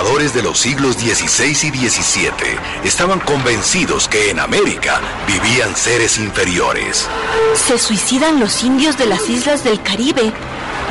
Conquistadores de los siglos XVI y XVII estaban convencidos que en América vivían seres inferiores. Se suicidan los indios de las islas del Caribe.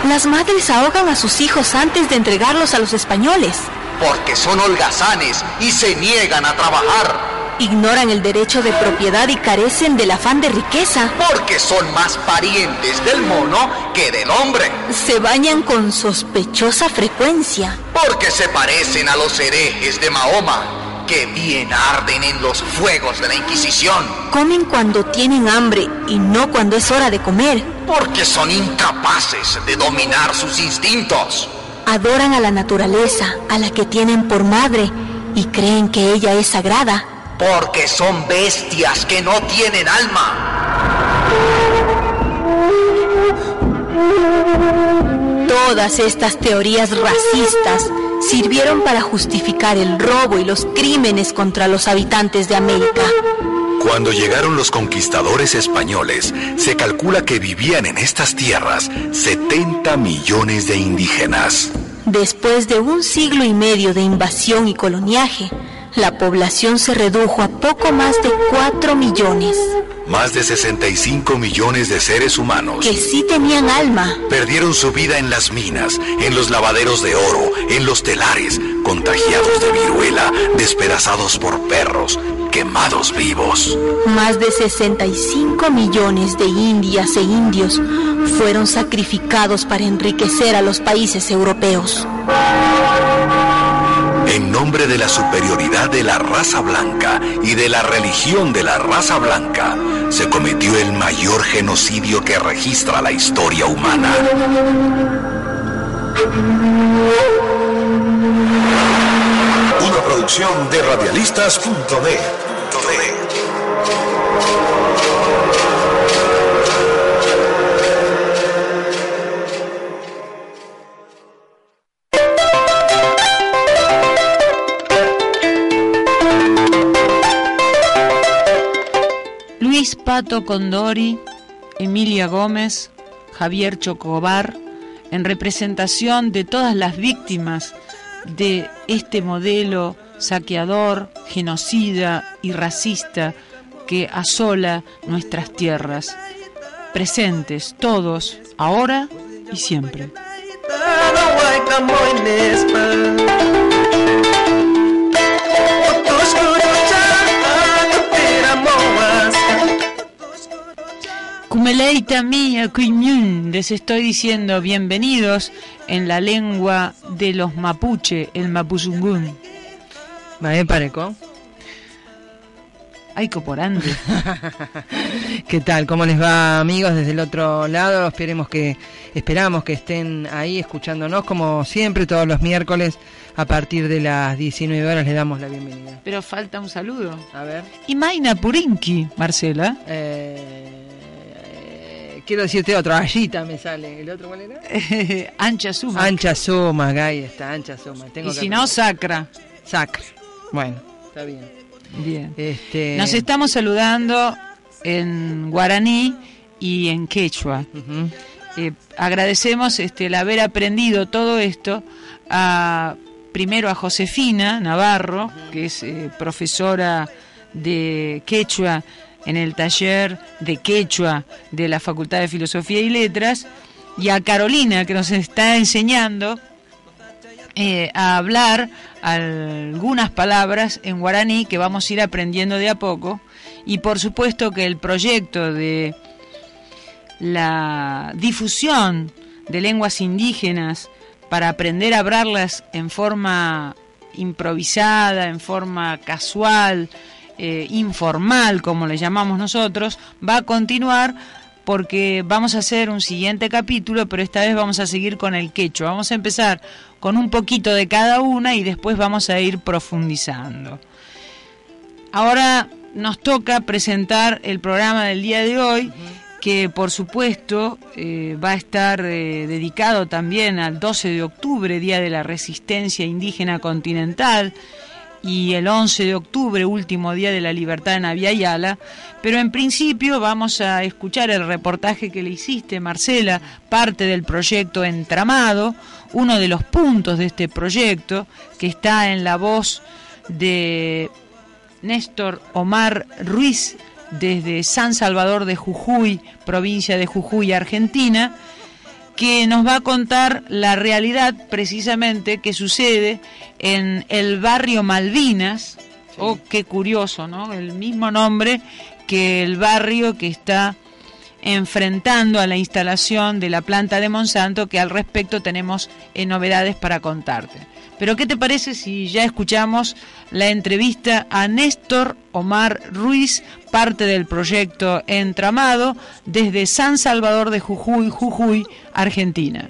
Las madres ahogan a sus hijos antes de entregarlos a los españoles. Porque son holgazanes y se niegan a trabajar. Ignoran el derecho de propiedad y carecen del afán de riqueza. Porque son más parientes del mono que del hombre. Se bañan con sospechosa frecuencia. Porque se parecen a los herejes de Mahoma, que bien arden en los fuegos de la Inquisición. Comen cuando tienen hambre y no cuando es hora de comer. Porque son incapaces de dominar sus instintos. Adoran a la naturaleza, a la que tienen por madre, y creen que ella es sagrada. Porque son bestias que no tienen alma. Todas estas teorías racistas sirvieron para justificar el robo y los crímenes contra los habitantes de América. Cuando llegaron los conquistadores españoles, se calcula que vivían en estas tierras 70 millones de indígenas. Después de un siglo y medio de invasión y coloniaje, la población se redujo a poco más de 4 millones, Más de 65 millones de seres humanos que sí tenían alma. perdieron su vida en las minas, en los lavaderos de oro, en los telares, contagiados de viruela, despedazados por perros, quemados vivos. Más de 65 millones de indias e indios fueron sacrificados para enriquecer a los países europeos. En nombre de la superioridad de la raza blanca y de la religión de la raza blanca, se cometió el mayor genocidio que registra la historia humana. Una producción de radialistas.net. Pato Condori, Emilia Gómez, Javier Chocobar, en representación de todas las víctimas de este modelo saqueador, genocida y racista que asola nuestras tierras. Presentes todos, ahora y siempre. Kumeleita mía, Kuiñún, les estoy diciendo bienvenidos en la lengua de los mapuche, el mapuzungún. Mae pareco. Ay, coporante. ¿Qué tal? ¿Cómo les va, amigos, desde el otro lado? Esperemos que esperamos que estén ahí escuchándonos como siempre todos los miércoles a partir de las 19 horas les damos la bienvenida. Pero falta un saludo. A ver. Y Maina Purinki, Marcela. Eh, quiero decirte otro, Allita me sale. ¿El otro cuál era? Ancha Suma. Ancha Suma, ahí está, Ancha Suma. Tengo y si no, Sacra. Sacra. Bueno, está bien. Bien. Este... Nos estamos saludando en guaraní y en quechua. Eh, agradecemos este, el haber aprendido todo esto a primero a Josefina Navarro, que es eh, profesora de quechua en el taller de quechua de la Facultad de Filosofía y Letras, y a Carolina, que nos está enseñando eh, a hablar algunas palabras en guaraní que vamos a ir aprendiendo de a poco. Y por supuesto que el proyecto de la difusión de lenguas indígenas para aprender a hablarlas en forma improvisada, en forma casual, eh, informal, como le llamamos nosotros, va a continuar porque vamos a hacer un siguiente capítulo, pero esta vez vamos a seguir con el quechua. Vamos a empezar con un poquito de cada una y después vamos a ir profundizando. Ahora nos toca presentar el programa del día de hoy que por supuesto eh, va a estar eh, dedicado también al 12 de octubre, Día de la Resistencia Indígena Continental, y el 11 de octubre, último día de la libertad en Aviala, pero en principio vamos a escuchar el reportaje que le hiciste, Marcela, parte del proyecto Entramado, uno de los puntos de este proyecto, que está en la voz de Néstor Omar Ruiz, desde San Salvador de Jujuy, provincia de Jujuy, Argentina, que nos va a contar la realidad precisamente que sucede en el barrio Malvinas. Oh, qué curioso, ¿no? El mismo nombre que el barrio que está enfrentando a la instalación de la planta de Monsanto, que al respecto tenemos eh, novedades para contarte. Pero ¿qué te parece si ya escuchamos la entrevista a Néstor Omar Ruiz, parte del proyecto Entramado, desde San Salvador de Jujuy, Jujuy, Argentina?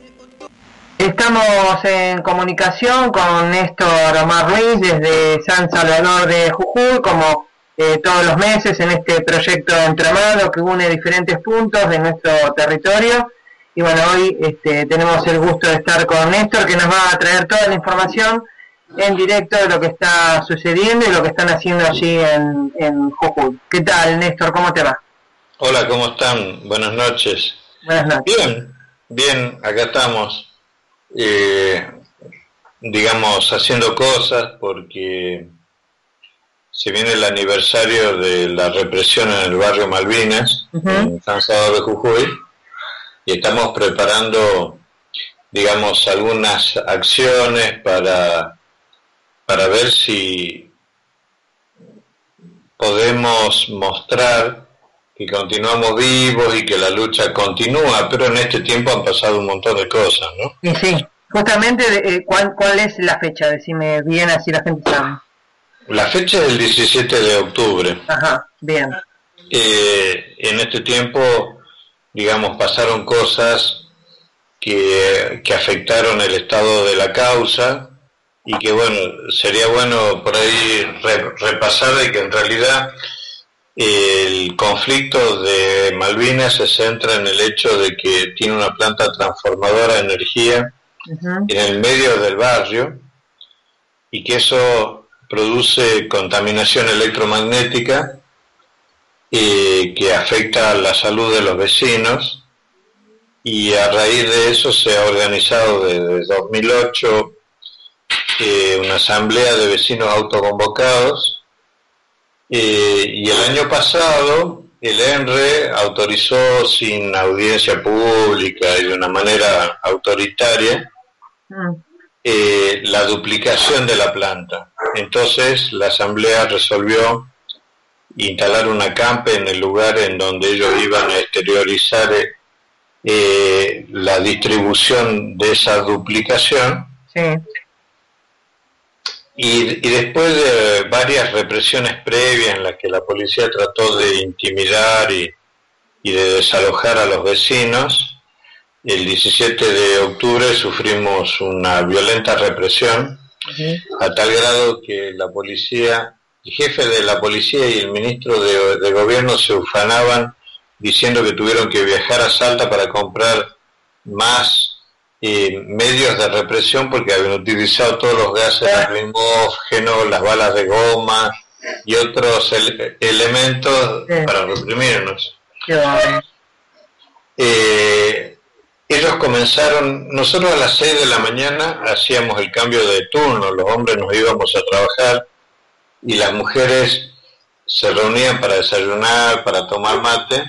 Estamos en comunicación con Néstor Omar Ruiz desde San Salvador de Jujuy, como eh, todos los meses en este proyecto Entramado que une diferentes puntos de nuestro territorio y bueno, hoy este, tenemos el gusto de estar con Néstor, que nos va a traer toda la información en directo de lo que está sucediendo y lo que están haciendo allí en, en Jujuy. ¿Qué tal, Néstor? ¿Cómo te va? Hola, ¿cómo están? Buenas noches. Buenas noches. Bien, bien, acá estamos, eh, digamos, haciendo cosas porque se viene el aniversario de la represión en el barrio Malvinas, en San Salvador de Jujuy y estamos preparando, digamos, algunas acciones para, para ver si podemos mostrar que continuamos vivos y que la lucha continúa, pero en este tiempo han pasado un montón de cosas, ¿no? Sí, sí. Justamente, eh, ¿cuál, ¿cuál es la fecha? Decime bien, así la gente sabe. La fecha es el 17 de octubre. Ajá, bien. Eh, en este tiempo digamos, pasaron cosas que, afectaron el estado de la causa y que, bueno, sería bueno por ahí repasar de que en realidad el conflicto de Malvinas se centra en el hecho de que tiene una planta transformadora de energía en el medio del barrio y que eso produce contaminación electromagnética eh, que afecta a la salud de los vecinos y a raíz de eso se ha organizado desde 2008 eh, una asamblea de vecinos autoconvocados eh, y el año pasado el ENRE autorizó sin audiencia pública y de una manera autoritaria mm. la duplicación de la planta. Entonces la asamblea resolvió instalar una campe en el lugar en donde ellos iban a exteriorizar eh, la distribución de esa duplicación. Y, después de varias represiones previas en las que la policía trató de intimidar y, de desalojar a los vecinos, el 17 de octubre sufrimos una violenta represión, a tal grado que la policía el jefe de la policía y el ministro de, gobierno se ufanaban diciendo que tuvieron que viajar a Salta para comprar más eh, medios de represión porque habían utilizado todos los gases lacrimógenos, las balas de goma y otros elementos para reprimirnos. Eh, ellos comenzaron, nosotros a las 6 de la mañana hacíamos el cambio de turno, los hombres nos íbamos a trabajar y las mujeres se reunían para desayunar, para tomar mate,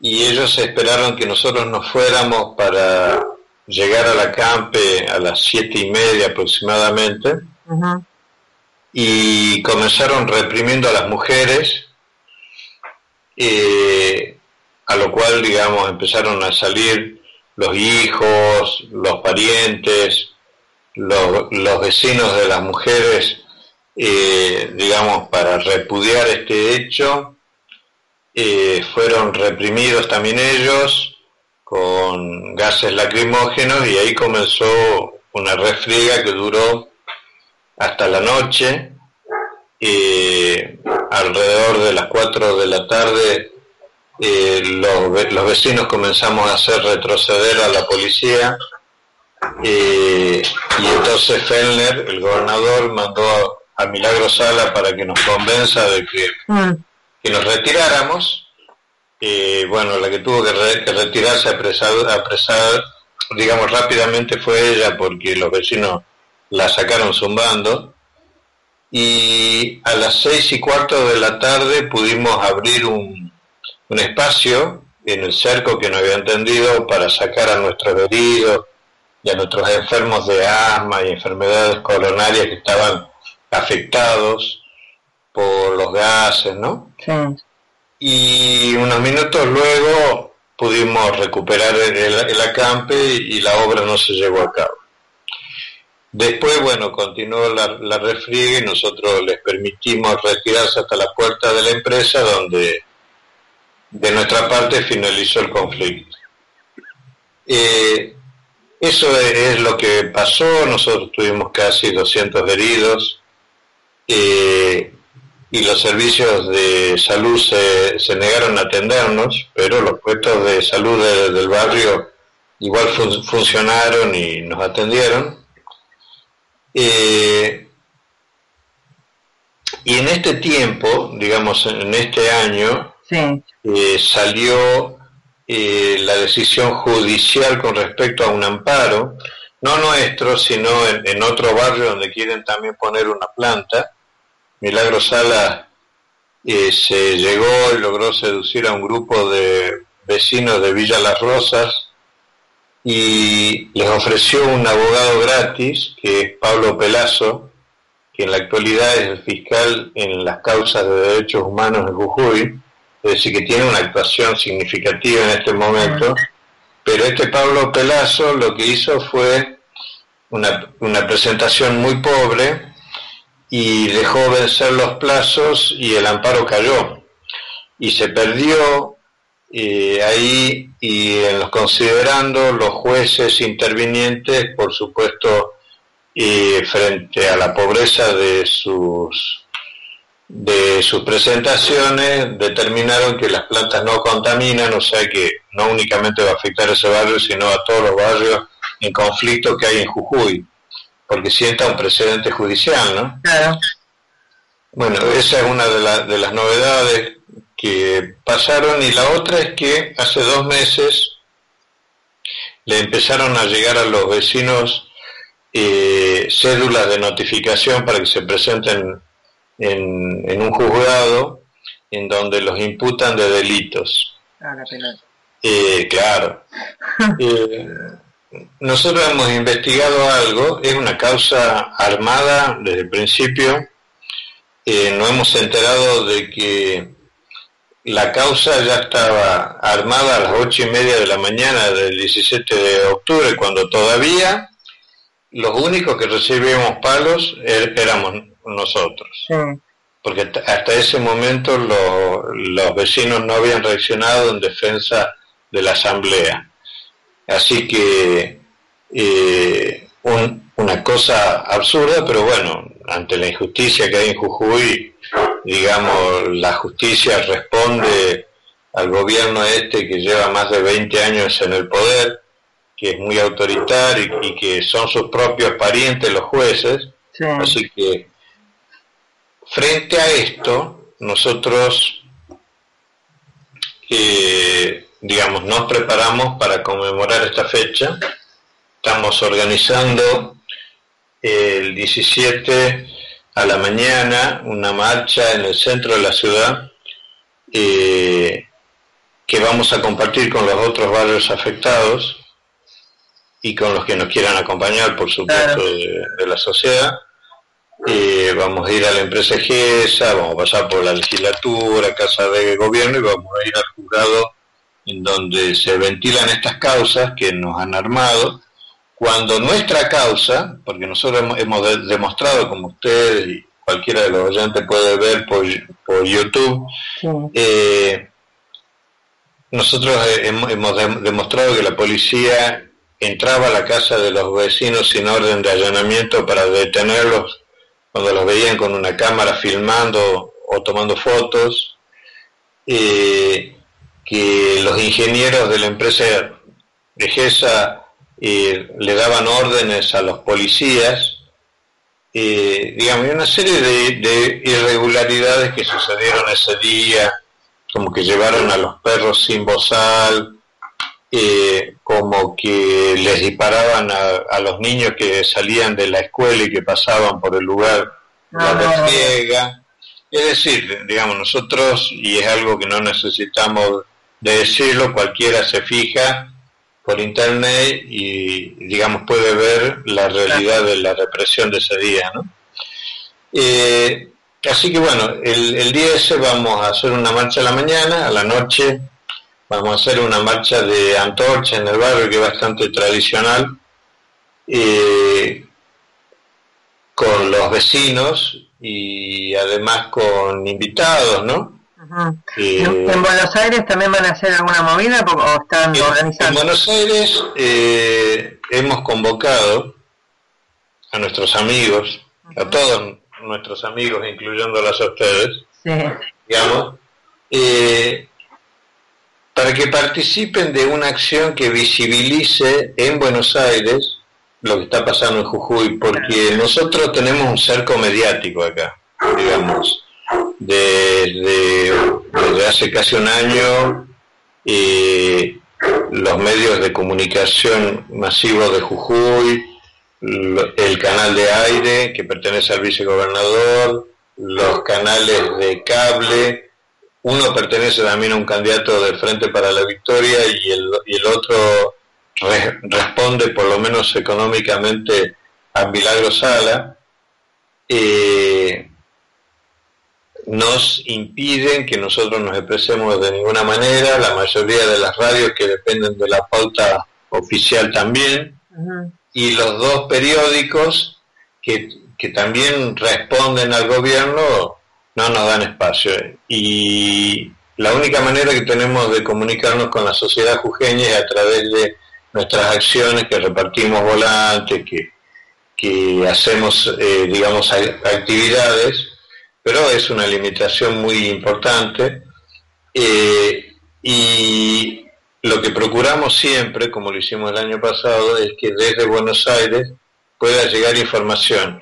y ellos esperaron que nosotros nos fuéramos para llegar a la campe a las siete y media aproximadamente, y comenzaron reprimiendo a las mujeres, eh, a lo cual, digamos, empezaron a salir los hijos, los parientes, los, los vecinos de las mujeres, eh, digamos, para repudiar este hecho. Eh, fueron reprimidos también ellos con gases lacrimógenos y ahí comenzó una refriega que duró hasta la noche. Eh, alrededor de las 4 de la tarde eh, los, los, vecinos comenzamos a hacer retroceder a la policía y entonces Fellner, el gobernador, mandó a Milagro Sala para que nos convenza de que, mm. que nos retiráramos. Eh, bueno, la que tuvo que, re, que retirarse apresar, apresar, digamos, rápidamente fue ella porque los vecinos la sacaron zumbando. Y a las seis y cuarto de la tarde pudimos abrir un, un espacio en el cerco que nos había entendido para sacar a nuestros heridos y a nuestros enfermos de asma y enfermedades coronarias que estaban afectados por los gases, ¿no? Sí. Y unos minutos luego pudimos recuperar el, el, acampe y la obra no se llevó a cabo. Después, bueno, continuó la, la refriega y nosotros les permitimos retirarse hasta la puerta de la empresa donde de nuestra parte finalizó el conflicto. Eh, eso es, lo que pasó, nosotros tuvimos casi 200 heridos eh, y los servicios de salud se, se, negaron a atendernos, pero los puestos de salud de, del barrio igual fun funcionaron y nos atendieron. Eh, y en este tiempo, digamos, en este año, sí eh, salió eh, la decisión judicial con respecto a un amparo, no nuestro, sino en, en, otro barrio donde quieren también poner una planta. Milagro Sala eh, se llegó y logró seducir a un grupo de vecinos de Villa Las Rosas y les ofreció un abogado gratis, que es Pablo Pelazo, que en la actualidad es el fiscal en las causas de derechos humanos de Jujuy, es decir, que tiene una actuación significativa en este momento, pero este Pablo Pelazo lo que hizo fue una, una presentación muy pobre y dejó vencer los plazos y el amparo cayó. Y se perdió eh, ahí y en los considerando los jueces intervinientes, por supuesto, eh, frente a la pobreza de sus de sus presentaciones determinaron que las plantas no contaminan, o sea que no únicamente va a afectar a ese barrio, sino a todos los barrios en conflicto que hay en Jujuy, porque sienta un precedente judicial, ¿no? Claro. Bueno, esa es una de, la, de las novedades que pasaron y la otra es que hace dos meses le empezaron a llegar a los vecinos eh, cédulas de notificación para que se presenten en, en un juzgado en donde los imputan de delitos. Ah, eh, claro. eh, nosotros hemos investigado algo, es una causa armada desde el principio, eh, nos hemos enterado de que la causa ya estaba armada a las ocho y media de la mañana del 17 de octubre, cuando todavía los únicos que recibíamos palos er, éramos nosotros. Sí. Porque hasta ese momento lo, los vecinos no habían reaccionado en defensa de la asamblea. Así que eh, un, una cosa absurda, pero bueno, ante la injusticia que hay en Jujuy, digamos, la justicia responde al gobierno este que lleva más de 20 años en el poder, que es muy autoritario y, y que son sus propios parientes los jueces, sí. así que Frente a esto, nosotros, eh, digamos, nos preparamos para conmemorar esta fecha. Estamos organizando el 17 a la mañana una marcha en el centro de la ciudad eh, que vamos a compartir con los otros barrios afectados y con los que nos quieran acompañar, por supuesto, de la sociedad eh, vamos a ir a la empresa GESA, vamos a pasar por la legislatura, Casa de Gobierno y vamos a ir al juzgado en donde se ventilan estas causas que nos han armado, cuando nuestra causa, porque nosotros hemos, demostrado, como ustedes y cualquiera de los oyentes puede ver por, por YouTube, eh, nosotros hemos, demostrado que la policía entraba a la casa de los vecinos sin orden de allanamiento para detenerlos cuando los veían con una cámara filmando o tomando fotos, eh, que los ingenieros de la empresa de GESA eh, le daban órdenes a los policías, eh, digamos, una serie de, irregularidades que sucedieron ese día, como que llevaron a los perros sin bozal, como que les disparaban a, los niños que salían de la escuela y que pasaban por el lugar la desriega. Es decir, digamos, nosotros, y es algo que no necesitamos de decirlo, cualquiera se fija por internet y, digamos, puede ver la realidad de la represión de ese día, ¿no? Eh, así que bueno, el, el día ese vamos a hacer una marcha a la mañana, a la noche vamos a hacer una marcha de antorcha en el barrio que es bastante tradicional, eh, con los vecinos y además con invitados, ¿no? Eh, ¿En Buenos Aires también van a hacer alguna movida o están organizando? En Buenos Aires eh, hemos convocado a nuestros amigos, a todos nuestros amigos, incluyéndolas a ustedes, digamos, eh, para que participen de una acción que visibilice en Buenos Aires lo que está pasando en Jujuy, porque nosotros tenemos un cerco mediático acá, digamos, desde, hace casi un año eh, los medios de comunicación masivos de Jujuy, el canal de aire que pertenece al vicegobernador, los canales de cable, uno pertenece también a un candidato del Frente para la Victoria y el, y el otro responde por lo menos económicamente a Milagro Sala, eh, nos impiden que nosotros nos expresemos de ninguna manera, la mayoría de las radios que dependen de la pauta oficial también, y los dos periódicos que, que también responden al gobierno no nos dan espacio. Y la única manera que tenemos de comunicarnos con la sociedad jujeña es a través de nuestras acciones, que repartimos volantes, que, que hacemos, eh, digamos, actividades, pero es una limitación muy importante. Eh, y lo que procuramos siempre, como lo hicimos el año pasado, es que desde Buenos Aires pueda llegar información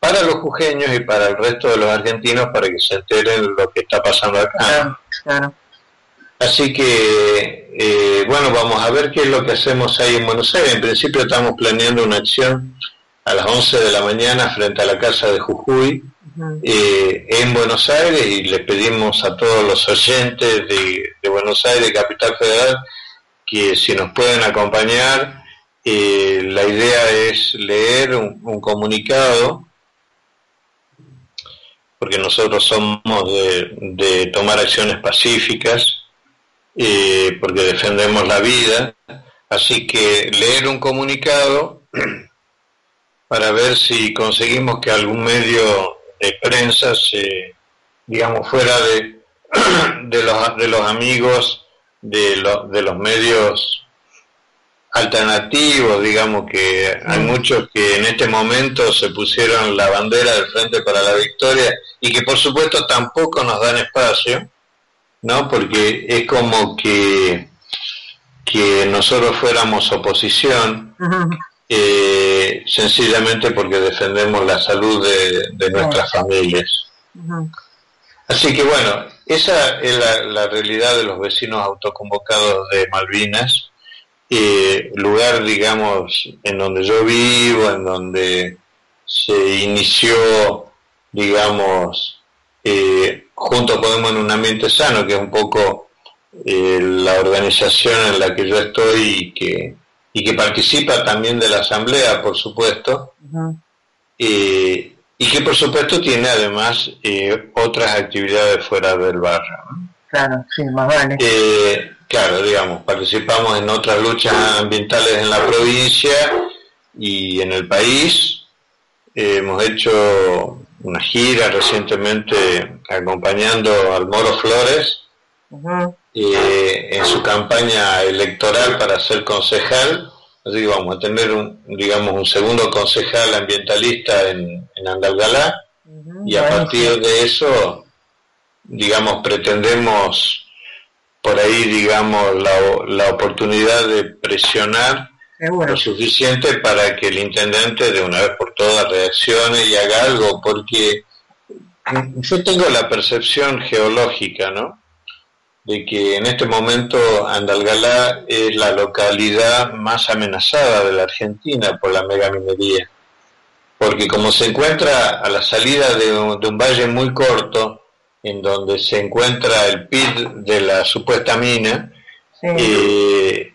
para los jujeños y para el resto de los argentinos para que se enteren lo que está pasando acá. Así que, eh, bueno, vamos a ver qué es lo que hacemos ahí en Buenos Aires. En principio estamos planeando una acción a las 11 de la mañana frente a la casa de Jujuy eh, en Buenos Aires y le pedimos a todos los oyentes de, Buenos Aires, Capital Federal, que si nos pueden acompañar, eh, la idea es leer un comunicado porque nosotros somos de, tomar acciones pacíficas, eh, porque defendemos la vida, así que leer un comunicado para ver si conseguimos que algún medio de prensa se, digamos, fuera de, de, los, de los amigos de, de los medios alternativos, digamos que hay muchos que en este momento se pusieron la bandera del Frente para la Victoria y que por supuesto tampoco nos dan espacio, ¿no? Porque es como que, que nosotros fuéramos oposición, eh, sencillamente porque defendemos la salud de, nuestras familias. Así que bueno, esa es la, la realidad de los vecinos autoconvocados de Malvinas eh, lugar, digamos, en donde yo vivo, en donde se inició, digamos, eh, junto Podemos en un ambiente sano, que es un poco eh, la organización en la que yo estoy y que, y que participa también de la asamblea, por supuesto, y que por supuesto tiene además otras actividades fuera del barrio. Claro, sí, más vale. Eh, claro, digamos, participamos en otras luchas ambientales en la provincia y en el país. Eh, hemos hecho una gira recientemente acompañando al Moro Flores eh, en su campaña electoral para ser concejal. Así que vamos a tener un, digamos, un segundo concejal ambientalista en, en Andalgalá y a partir de eso, digamos, pretendemos por ahí, digamos, la, la oportunidad de presionar lo suficiente para que el intendente de una vez por todas reaccione y haga algo, porque yo tengo la percepción geológica, ¿no? De que en este momento Andalgalá es la localidad más amenazada de la Argentina por la megaminería. Porque como se encuentra a la salida de un, valle muy corto, en donde se encuentra el pit de la supuesta mina, eh,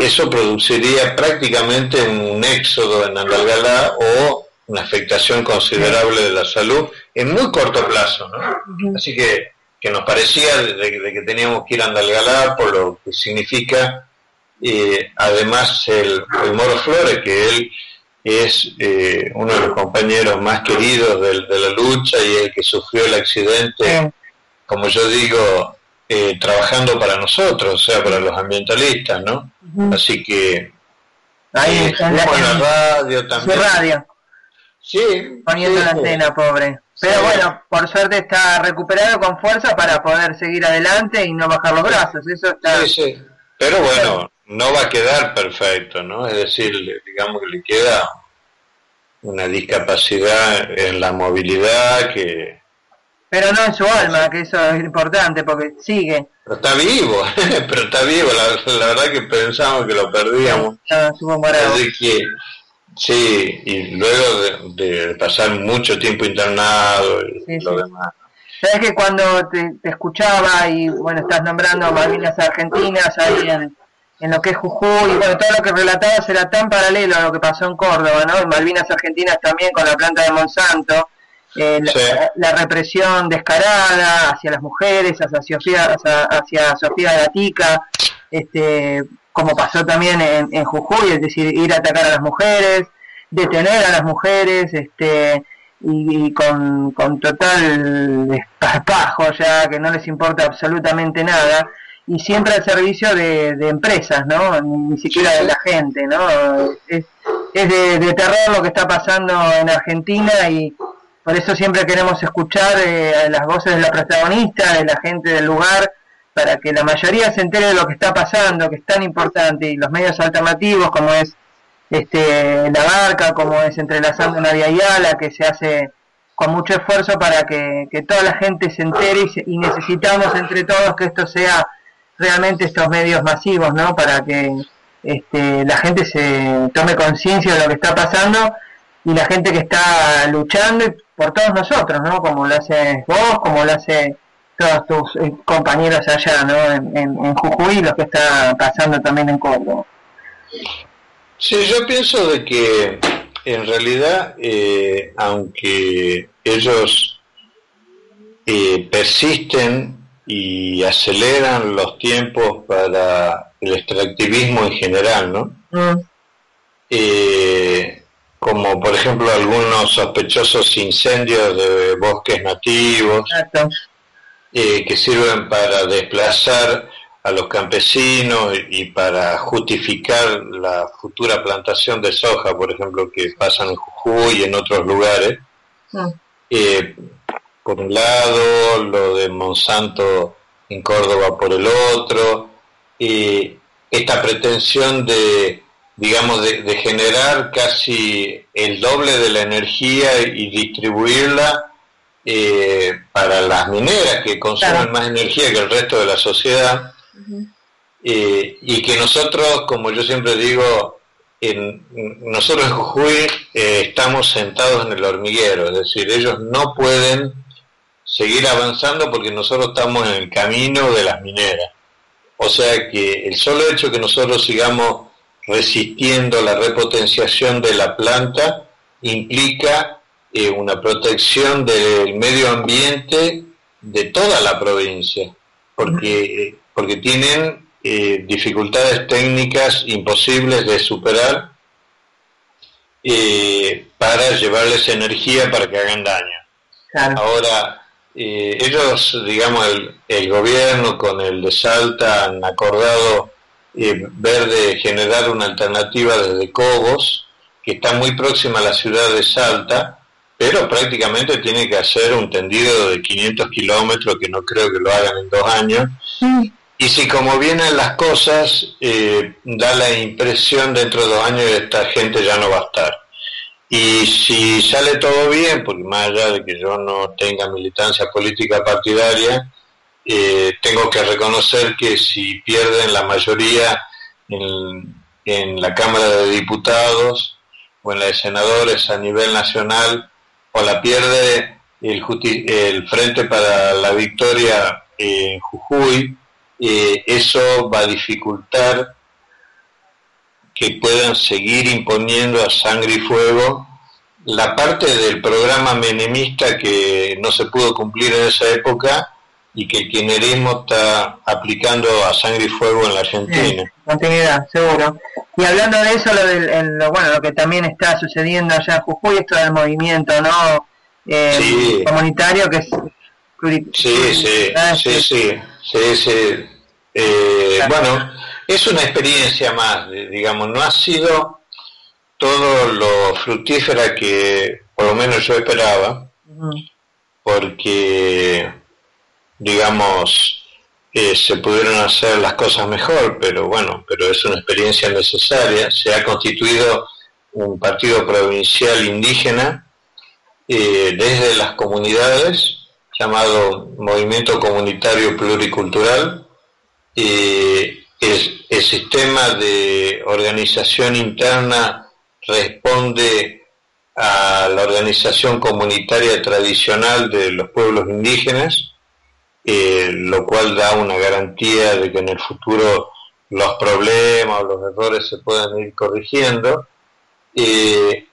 eso produciría prácticamente un éxodo en Andalgalá o una afectación considerable de la salud en muy corto plazo. ¿no? Así que, que nos parecía de, que teníamos que ir a Andalgalá por lo que significa eh, además el, Moro Flores, que él es eh, uno de los compañeros más queridos de, la lucha y el que sufrió el accidente, como yo digo, eh, trabajando para nosotros, o sea, para los ambientalistas, ¿no? Así que... Ahí eh, está la, radio también. Su radio. Sí. Poniendo la antena, pobre. Pero bueno, por suerte está recuperado con fuerza para poder seguir adelante y no bajar los brazos. Eso está... Sí, sí. Pero bueno, no va a quedar perfecto, ¿no? Es decir, digamos que le queda una discapacidad en la movilidad que pero no en su alma, que eso es importante, porque sigue. Pero está vivo, pero está vivo, la, verdad que pensamos que lo perdíamos. Ah, que, sí, y luego de, pasar mucho tiempo internado y lo demás. Sabes que cuando te, escuchaba y bueno, estás nombrando Malvinas Argentinas ahí en, en lo que es Jujuy, y bueno, todo lo que relatabas era tan paralelo a lo que pasó en Córdoba, ¿no? En Malvinas Argentinas también con la planta de Monsanto eh, la, represión descarada hacia las mujeres, hacia Sofía, hacia, Sofía Gatica, este, como pasó también en, Jujuy, es decir, ir a atacar a las mujeres, detener a las mujeres, este, y, con, total desparpajo ya, que no les importa absolutamente nada, y siempre al servicio de, empresas, ¿no? Ni, siquiera de la gente, ¿no? Es, de, de terror lo que está pasando en Argentina y, por eso siempre queremos escuchar eh, las voces de la protagonista, de la gente del lugar, para que la mayoría se entere de lo que está pasando, que es tan importante, y los medios alternativos como es este La Barca, como es Entrelazando una Vía Yala, que se hace con mucho esfuerzo para que, toda la gente se entere y, necesitamos entre todos que esto sea realmente estos medios masivos, ¿no? Para que este, la gente se tome conciencia de lo que está pasando y la gente que está luchando por todos nosotros, ¿no? Como lo haces vos, como lo hace todos tus eh, compañeros allá, ¿no? En, en, Jujuy, lo que está pasando también en Córdoba. Sí, yo pienso de que en realidad, eh, aunque ellos eh, persisten y aceleran los tiempos para el extractivismo en general, ¿no? Mm. Eh, como por ejemplo algunos sospechosos incendios de bosques nativos eh, que sirven para desplazar a los campesinos y para justificar la futura plantación de soja, por ejemplo, que pasan en Jujuy y en otros lugares. Ah. Eh, por un lado, lo de Monsanto en Córdoba por el otro, y esta pretensión de digamos, de, generar casi el doble de la energía y distribuirla eh, para las mineras que consumen más energía que el resto de la sociedad. Eh, y que nosotros, como yo siempre digo, en, nosotros en Jujuy eh, estamos sentados en el hormiguero, es decir, ellos no pueden seguir avanzando porque nosotros estamos en el camino de las mineras. O sea que el solo hecho que nosotros sigamos resistiendo la repotenciación de la planta implica eh, una protección del medio ambiente de toda la provincia, porque, porque tienen eh, dificultades técnicas imposibles de superar eh, para llevarles energía para que hagan daño. Ahora, eh, ellos, digamos, el, el, gobierno con el de Salta han acordado ver de generar una alternativa desde Cobos, que está muy próxima a la ciudad de Salta, pero prácticamente tiene que hacer un tendido de 500 kilómetros, que no creo que lo hagan en dos años. Y si como vienen las cosas, eh, da la impresión dentro de dos años que esta gente ya no va a estar. Y si sale todo bien, porque más allá de que yo no tenga militancia política partidaria, eh, tengo que reconocer que si pierden la mayoría en, en la Cámara de Diputados o en la de Senadores a nivel nacional, o la pierde el, Frente para la Victoria en Jujuy, eh, eso va a dificultar que puedan seguir imponiendo a sangre y fuego la parte del programa menemista que no se pudo cumplir en esa época y que el kirchnerismo está aplicando a sangre y fuego en la Argentina. continuidad, seguro. Y hablando de eso, lo, bueno, lo que también está sucediendo allá en Jujuy, esto del movimiento no eh, comunitario que es Sí, sí, sí, sí, sí, sí. Eh, bueno, es una experiencia más, digamos, no ha sido todo lo fructífera que por lo menos yo esperaba, porque digamos, eh, se pudieron hacer las cosas mejor, pero bueno, pero es una experiencia necesaria. Se ha constituido un partido provincial indígena eh, desde las comunidades, llamado Movimiento Comunitario Pluricultural. Eh, el sistema de organización interna responde a la organización comunitaria tradicional de los pueblos indígenas eh, lo cual da una garantía de que en el futuro los problemas los errores se puedan ir corrigiendo. Eh,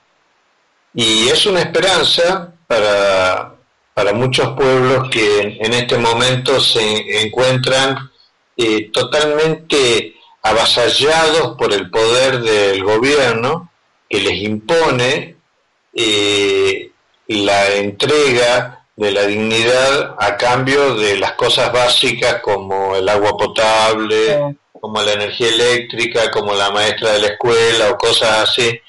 y es una esperanza para, para muchos pueblos que en, este momento se encuentran eh, totalmente avasallados por el poder del gobierno que les impone la entrega de la dignidad a cambio de las cosas básicas como el agua potable, como la energía eléctrica, como la maestra de la escuela o cosas así,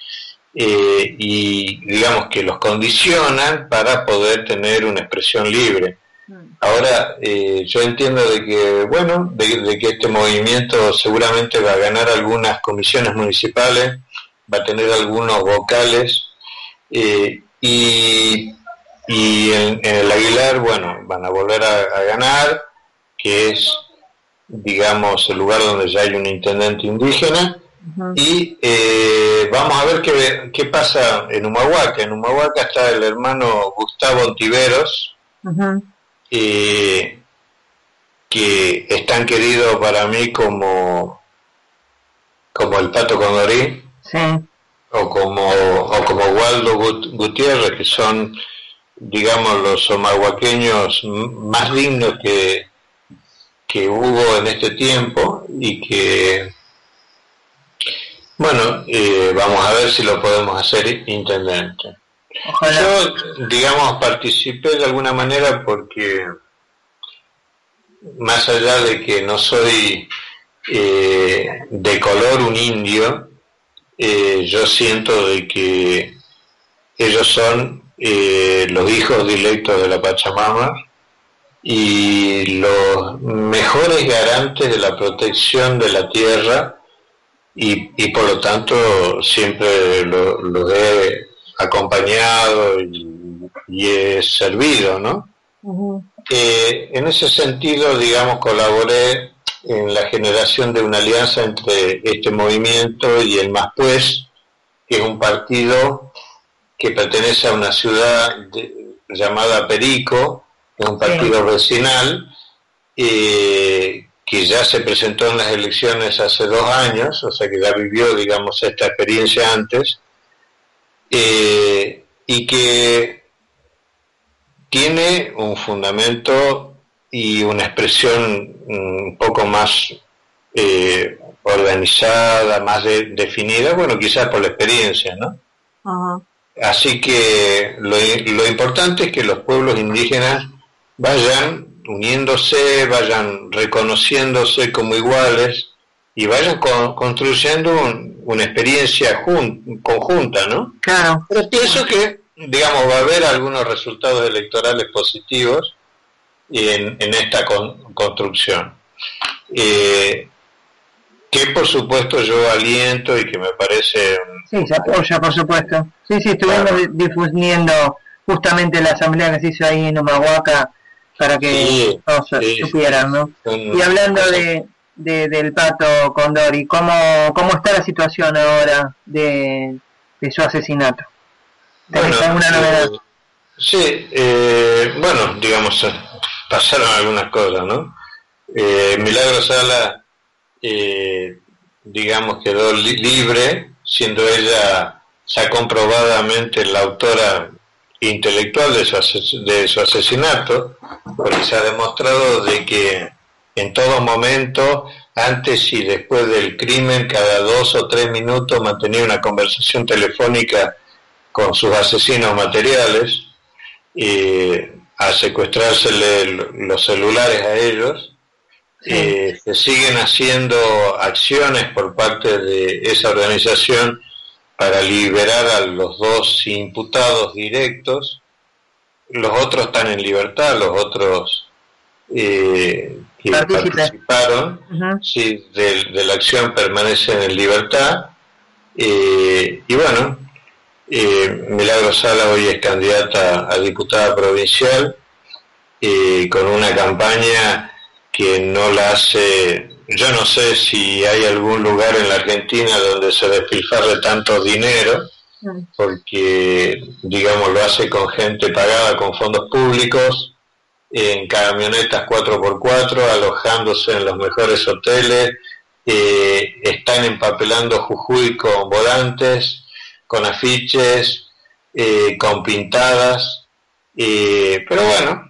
eh, y digamos que los condicionan para poder tener una expresión libre. Mm. Ahora, eh, yo entiendo de que, bueno, de, que este movimiento seguramente va a ganar algunas comisiones municipales, va a tener algunos vocales, eh, y y en, el Aguilar, bueno, van a volver a, ganar, que es, digamos, el lugar donde ya hay un intendente indígena. Y eh, vamos a ver qué, qué, pasa en Humahuaca. En Humahuaca está el hermano Gustavo Ontiveros, que es tan querido para mí como, como el Pato Condorí, o, como, o como Waldo Gutiérrez, que son digamos, los somahuaqueños más dignos que, que hubo en este tiempo y que, bueno, eh, vamos a ver si lo podemos hacer intendente. Yo, digamos, participé de alguna manera porque, más allá de que no soy eh, de color un indio, eh, yo siento de que ellos son eh, los hijos directos de la Pachamama y los mejores garantes de la protección de la tierra y, por lo tanto siempre los he acompañado y, he servido, ¿no? Eh, en ese sentido, digamos, colaboré en la generación de una alianza entre este movimiento y el Pues, que es un partido que pertenece a una ciudad llamada Perico, un partido vecinal, eh, que ya se presentó en las elecciones hace dos años, o sea que ya vivió, digamos, esta experiencia antes, eh, y que tiene un fundamento y una expresión un poco más eh, organizada, más definida, bueno, quizás por la experiencia, ¿no? Así que lo, lo, importante es que los pueblos indígenas vayan uniéndose, vayan reconociéndose como iguales y vayan construyendo una experiencia conjunta, ¿no? Claro. Pero pienso que, digamos, va a haber algunos resultados electorales positivos en, en esta construcción. Eh, que por supuesto yo aliento y que me parece... Sí, se apoya, por supuesto. Sí, sí, estuvimos difundiendo justamente la asamblea que se hizo ahí en Humahuaca para que todos supieran, ¿no? y hablando de, del pato Condori, ¿cómo, ¿cómo está la situación ahora de, su asesinato? ¿Tenés alguna novedad? sí, eh, bueno, digamos, pasaron algunas cosas, ¿no? Eh, Milagro Sala eh, digamos, quedó libre, siendo ella ya comprobadamente la autora intelectual de su, de su asesinato, porque se ha demostrado de que en todo momento, antes y después del crimen, cada dos o tres minutos mantenía una conversación telefónica con sus asesinos materiales, y a secuestrársele los celulares a ellos, eh, se siguen haciendo acciones por parte de esa organización para liberar a los dos imputados directos. Los otros están en libertad, los otros eh, que participaron de, la acción permanecen en libertad. Eh, y bueno, eh, Milagro Sala hoy es candidata a diputada provincial con una campaña que no la hace, yo no sé si hay algún lugar en la Argentina donde se despilfarre tanto dinero, mm. porque, digamos, lo hace con gente pagada con fondos públicos, en camionetas 4x4, alojándose en los mejores hoteles, eh, están empapelando Jujuy con volantes, con afiches, eh, con pintadas, eh, pero bueno,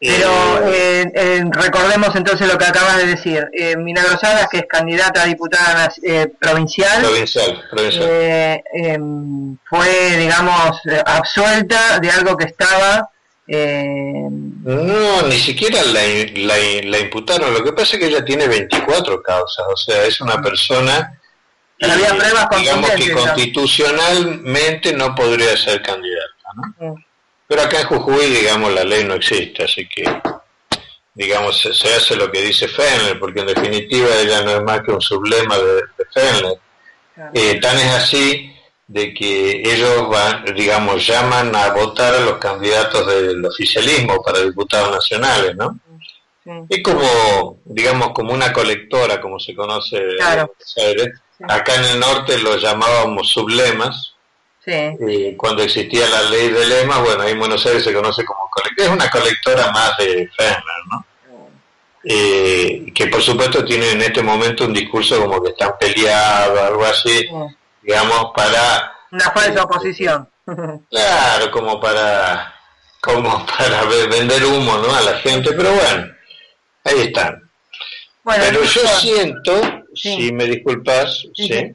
pero eh, eh, recordemos entonces lo que acabas de decir. Milagro Salas, que es candidata a diputada provincial, provincial, provincial. Em, fue, digamos, absuelta de algo que estaba... no, ni siquiera la, la, imputaron. Lo que pasa es que ella tiene 24 causas. O sea, es una persona... había pruebas digamos que constitucionalmente no podría ser candidata. ¿no? Pero acá en Jujuy, digamos, la ley no existe, así que, digamos, se, hace lo que dice Fenler, porque en definitiva ella no es más que un sublema de, Fenler. Eh, tan es así de que ellos van, digamos, llaman a votar a los candidatos del oficialismo para diputados nacionales, ¿no? Es como, digamos, como una colectora, como se conoce Acá en el norte lo llamábamos sublemas, Sí. cuando existía la ley de lema, bueno, ahí en Buenos Aires se conoce como colectora, es una colectora más de Ferner, ¿no? Eh, que por supuesto tiene en este momento un discurso como que están peleados, algo así, digamos, para... Una falsa oposición. claro, como para como para vender humo ¿no? a la gente, pero bueno, ahí están. pero yo siento, si me disculpas, ¿sí?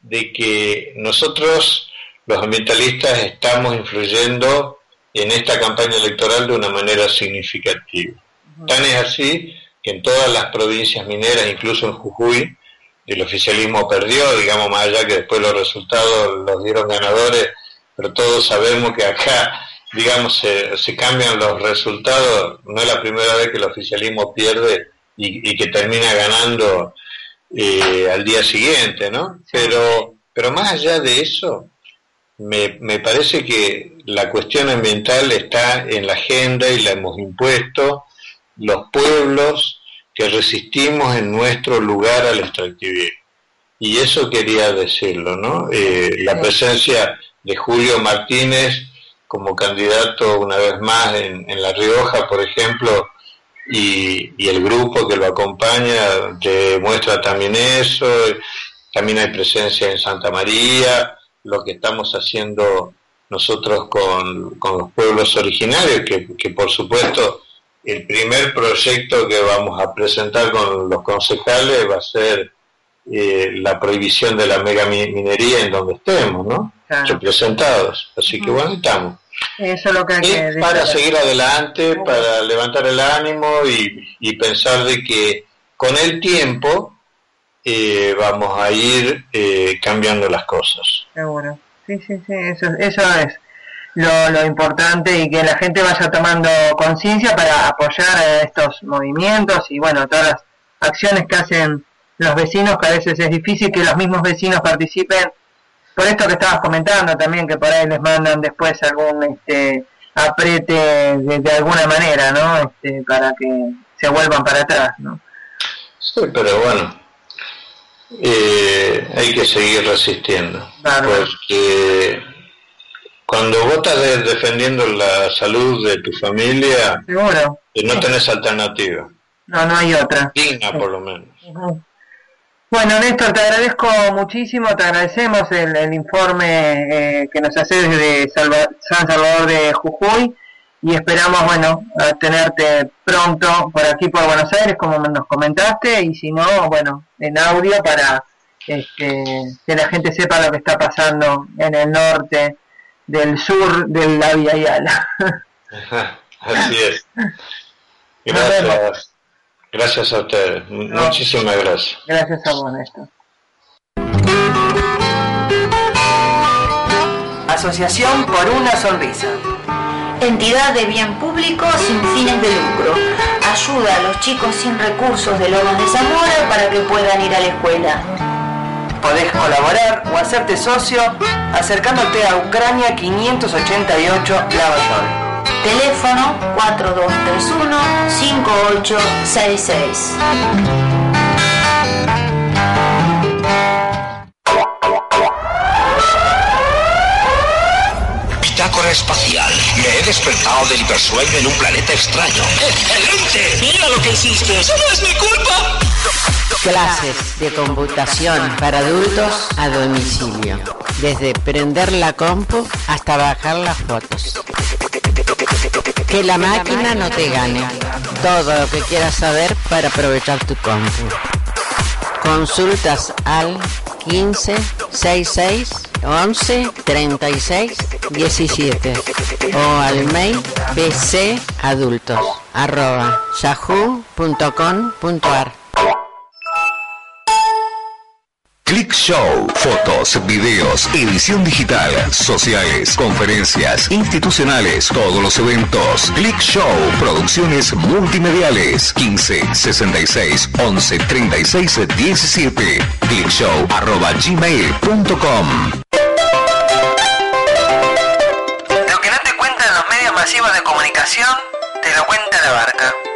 de que nosotros los ambientalistas estamos influyendo en esta campaña electoral de una manera significativa. Tan es así que en todas las provincias mineras, incluso en Jujuy, el oficialismo perdió, digamos, más allá que después los resultados los dieron ganadores, pero todos sabemos que acá, digamos, se, cambian los resultados, no es la primera vez que el oficialismo pierde y, que termina ganando eh, al día siguiente, ¿no? Pero, pero más allá de eso, me, me parece que la cuestión ambiental está en la agenda y la hemos impuesto los pueblos que resistimos en nuestro lugar al extractivismo. Y eso quería decirlo, ¿no? Eh, la presencia de Julio Martínez como candidato una vez más en, en La Rioja, por ejemplo, y, y, el grupo que lo acompaña demuestra también eso. También hay presencia en Santa María, lo que estamos haciendo nosotros con, los pueblos originarios, que, por supuesto el primer proyecto que vamos a presentar con los concejales va a ser eh, la prohibición de la mega minería en donde estemos, ¿no? Representados. Así que bueno, estamos. Eso es lo que hay que para seguir adelante, para levantar el ánimo y, pensar de que con el tiempo eh, vamos a ir eh, cambiando las cosas. Seguro. Sí, sí, sí, eso, eso es lo, lo importante y que la gente vaya tomando conciencia para apoyar estos movimientos y bueno, todas las acciones que hacen los vecinos, que a veces es difícil que los mismos vecinos participen por esto que estabas comentando también, que por ahí les mandan después algún este, aprete de, alguna manera, ¿no? Este, para que se vuelvan para atrás, ¿no? Sí, pero bueno, eh, hay que seguir resistiendo. Porque cuando vos estás defendiendo la salud de tu familia, Seguro. No tenés alternativa. No, no hay otra. Digna, por lo menos. Bueno, Néstor, te agradezco muchísimo, te agradecemos el, informe eh, que nos haces desde San Salvador de Jujuy y esperamos, bueno, tenerte pronto por aquí por Buenos Aires, como nos comentaste, y si no, bueno, en audio para este, que la gente sepa lo que está pasando en el norte, del sur de la Vía Yala. Así es. Gracias. Gracias a ustedes. Muchísimas gracias. Gracias a vos, Néstor. Asociación por una sonrisa. Entidad de bien público sin fines de lucro. Ayuda a los chicos sin recursos de Lomas de Zamora para que puedan ir a la escuela. Podés colaborar o hacerte socio acercándote a Ucrania 588 Lavallol. Teléfono 4231-5866. Bitácora espacial. Me he despertado del hipersueño en un planeta extraño. ¡Excelente! ¡Mira lo que hiciste! ¡Eso no es mi culpa! Clases de computación para adultos a domicilio. Desde prender la compu hasta bajar las fotos. Que la máquina no te gane. Todo lo que quieras saber para aprovechar tu compu. Consultas al 15 66 11 36 17 o al mail bcadultos yahoo.com.ar Click Show, fotos, videos, edición digital, sociales, conferencias, institucionales, todos los eventos. Click Show, producciones multimediales. 15 66 11 36 17. Clickshow arroba gmail.com. Lo que no te cuentan los medios masivos de comunicación, te lo cuenta la barca.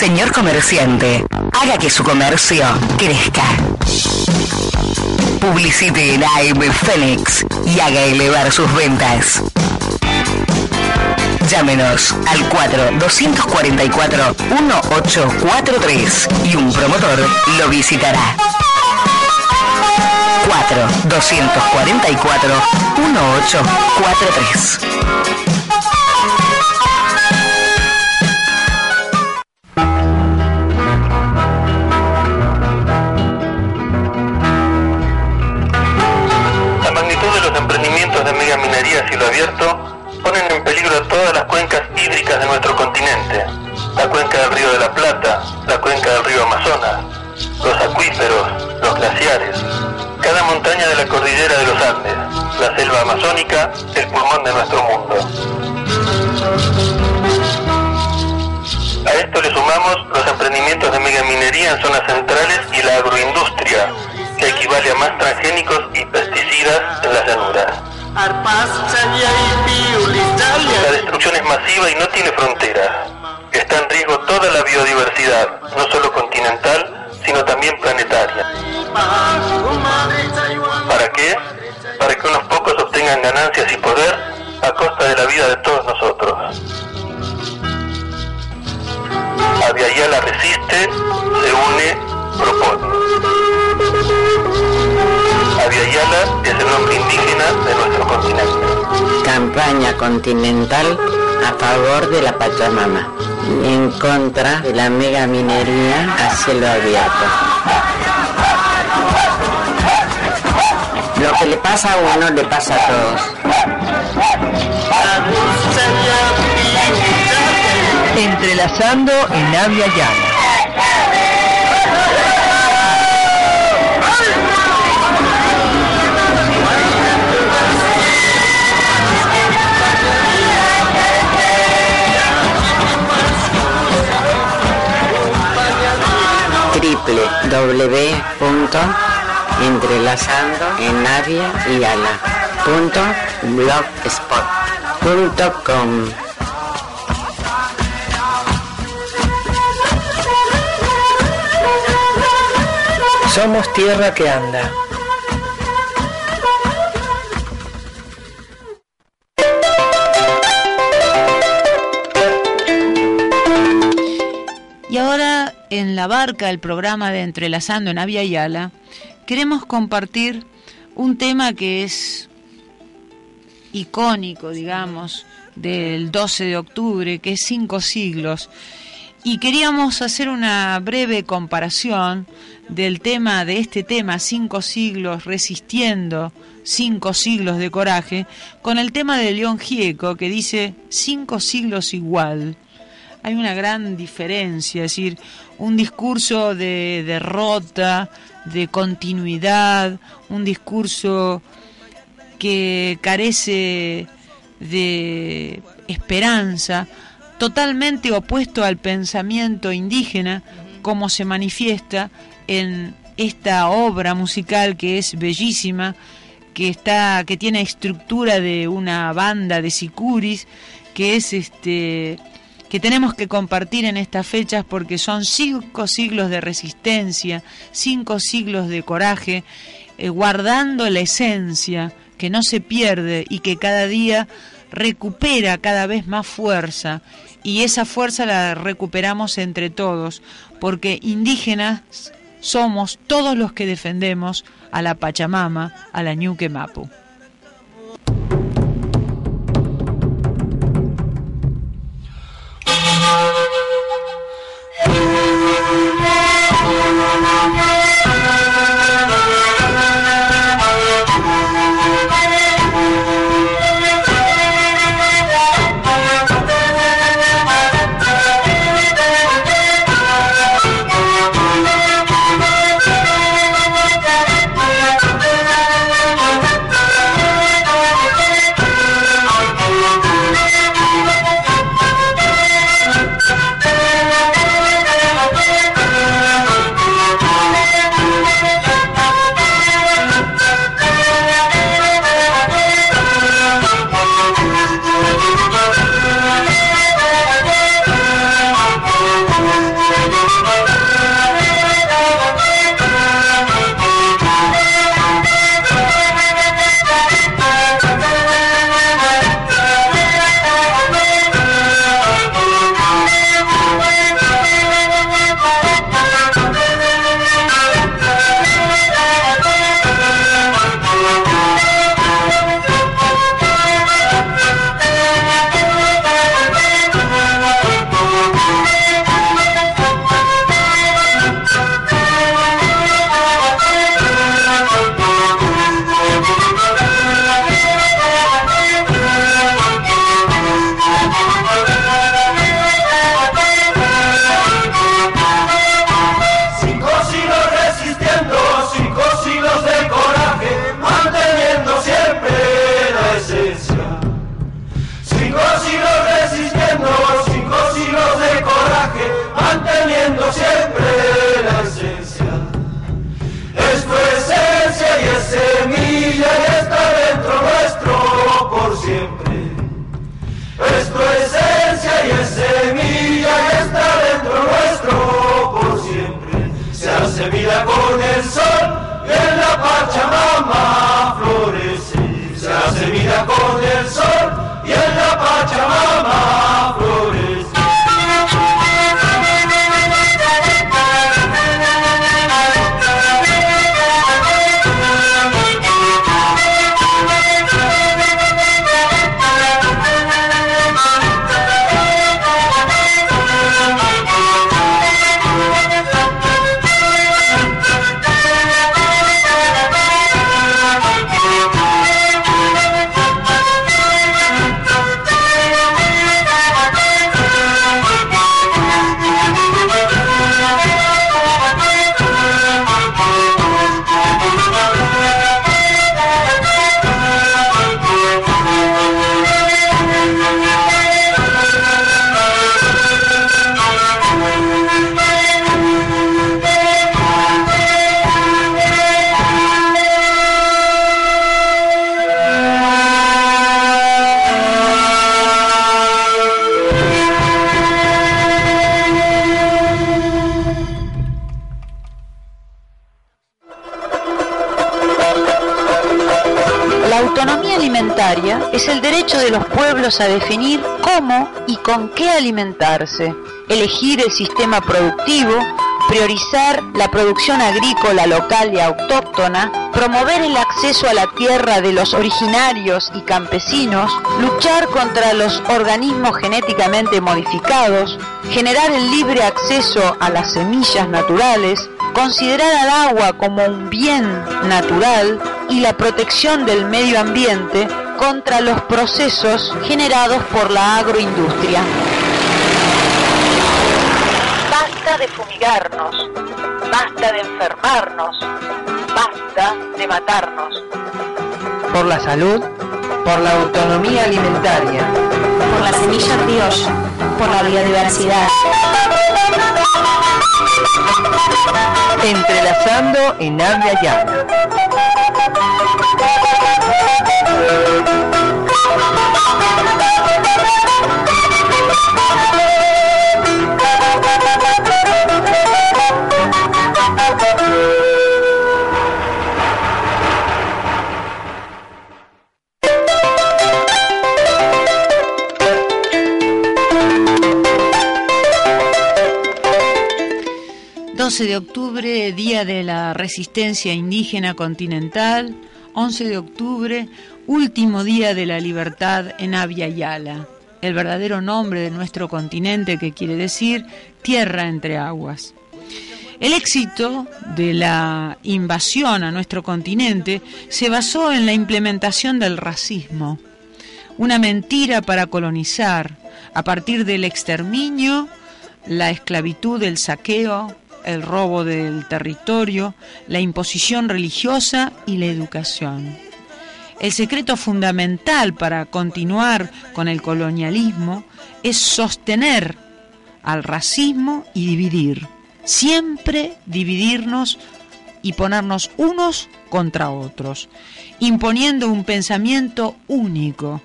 Señor comerciante, haga que su comercio crezca. Publicite en AM Fénix y haga elevar sus ventas. Llámenos al 4-244-1843 y un promotor lo visitará. 4-244-1843. Minería a abierto ponen en peligro todas las cuencas hídricas de nuestro continente. La cuenca del río de la Plata, la cuenca del río Amazonas, los acuíferos, los glaciares, cada montaña de la cordillera de los Andes, la selva amazónica, el pulmón de nuestro mundo. A esto le sumamos los emprendimientos de megaminería en zonas centrales y la agroindustria, que equivale a más transgénicos y pesticidas en las llanuras. La destrucción es masiva y no tiene fronteras. Está en riesgo toda la biodiversidad, no solo continental, sino también planetaria. ¿Para qué? Para que unos pocos obtengan ganancias y poder a costa de la vida de todos nosotros. Aviala resiste, se une, Aviala es el nombre indígena de nuestro continente. Campaña continental a favor de la Pachamama, en contra de la megaminería a cielo abierto. Lo que le pasa a uno le pasa a todos. Entrelazando en Avia Llana. www.entrelazando en Avia y Ala. Punto blogspot.com Somos tierra que anda. Y ahora en la barca, el programa de Entrelazando en Avia Yala, queremos compartir un tema que es icónico, digamos, del 12 de octubre, que es cinco siglos. Y queríamos hacer una breve comparación del tema, de este tema, cinco siglos resistiendo, cinco siglos de coraje, con el tema de León Gieco, que dice cinco siglos igual. Hay una gran diferencia, es decir, un discurso de derrota, de continuidad, un discurso que carece de esperanza, totalmente opuesto al pensamiento indígena, como se manifiesta en esta obra musical que es bellísima, que está, que tiene estructura de una banda de sicuris, que es este que tenemos que compartir en estas fechas porque son cinco siglos de resistencia, cinco siglos de coraje, eh, guardando la esencia que no se pierde y que cada día recupera cada vez más fuerza y esa fuerza la recuperamos entre todos porque indígenas somos todos los que defendemos a la Pachamama, a la Ñuque Mapu. Thank you. A definir cómo y con qué alimentarse, elegir el sistema productivo, priorizar la producción agrícola local y autóctona, promover el acceso a la tierra de los originarios y campesinos, luchar contra los organismos genéticamente modificados, generar el libre acceso a las semillas naturales, considerar al agua como un bien natural y la protección del medio ambiente contra los procesos generados por la agroindustria. Basta de fumigarnos, basta de enfermarnos, basta de matarnos. Por la salud, por la autonomía alimentaria. Por la semilla criolla, por la biodiversidad. Entrelazando en habla llana. 12 de octubre, Día de la Resistencia Indígena Continental. 11 de octubre, último día de la libertad en Avia Yala, el verdadero nombre de nuestro continente que quiere decir tierra entre aguas. El éxito de la invasión a nuestro continente se basó en la implementación del racismo, una mentira para colonizar, a partir del exterminio, la esclavitud, el saqueo, el robo del territorio, la imposición religiosa y la educación. El secreto fundamental para continuar con el colonialismo es sostener al racismo y dividir, siempre dividirnos y ponernos unos contra otros, imponiendo un pensamiento único,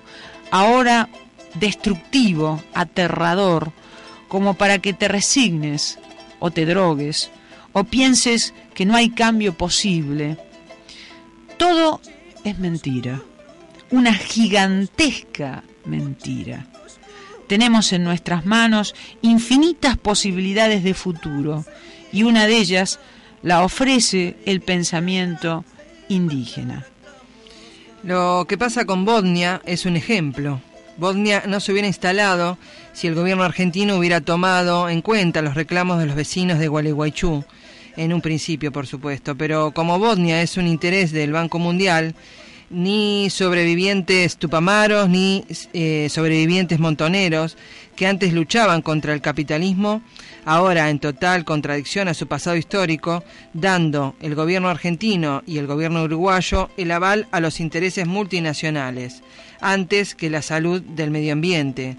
ahora destructivo, aterrador, como para que te resignes o te drogues o pienses que no hay cambio posible. Todo es mentira, una gigantesca mentira. Tenemos en nuestras manos infinitas posibilidades de futuro y una de ellas la ofrece el pensamiento indígena. Lo que pasa con Bosnia es un ejemplo. Bosnia no se hubiera instalado si el gobierno argentino hubiera tomado en cuenta los reclamos de los vecinos de Gualeguaychú, en un principio por supuesto, pero como Bosnia es un interés del Banco Mundial, ni sobrevivientes tupamaros, ni eh, sobrevivientes montoneros, que antes luchaban contra el capitalismo, ahora en total contradicción a su pasado histórico, dando el gobierno argentino y el gobierno uruguayo el aval a los intereses multinacionales, antes que la salud del medio ambiente,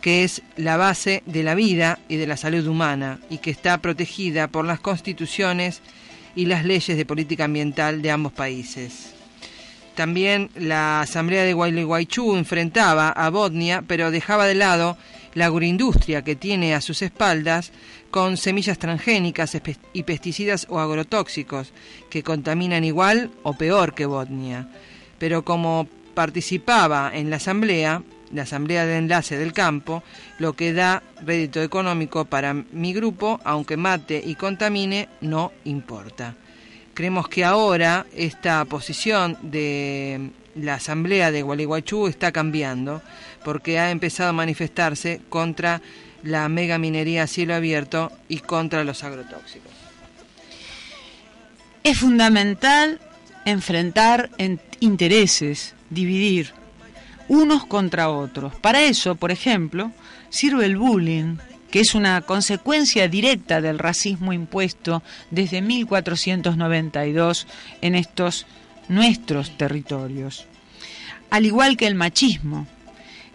que es la base de la vida y de la salud humana y que está protegida por las constituciones y las leyes de política ambiental de ambos países. También la Asamblea de Gualeguaychú enfrentaba a Bosnia, pero dejaba de lado la agroindustria que tiene a sus espaldas con semillas transgénicas y pesticidas o agrotóxicos que contaminan igual o peor que Botnia. Pero como participaba en la asamblea, la asamblea de enlace del campo, lo que da rédito económico para mi grupo, aunque mate y contamine, no importa. Creemos que ahora esta posición de la asamblea de Gualeguaychú está cambiando porque ha empezado a manifestarse contra la mega minería a cielo abierto y contra los agrotóxicos. Es fundamental enfrentar intereses, dividir unos contra otros. Para eso, por ejemplo, sirve el bullying, que es una consecuencia directa del racismo impuesto desde 1492 en estos nuestros territorios. Al igual que el machismo,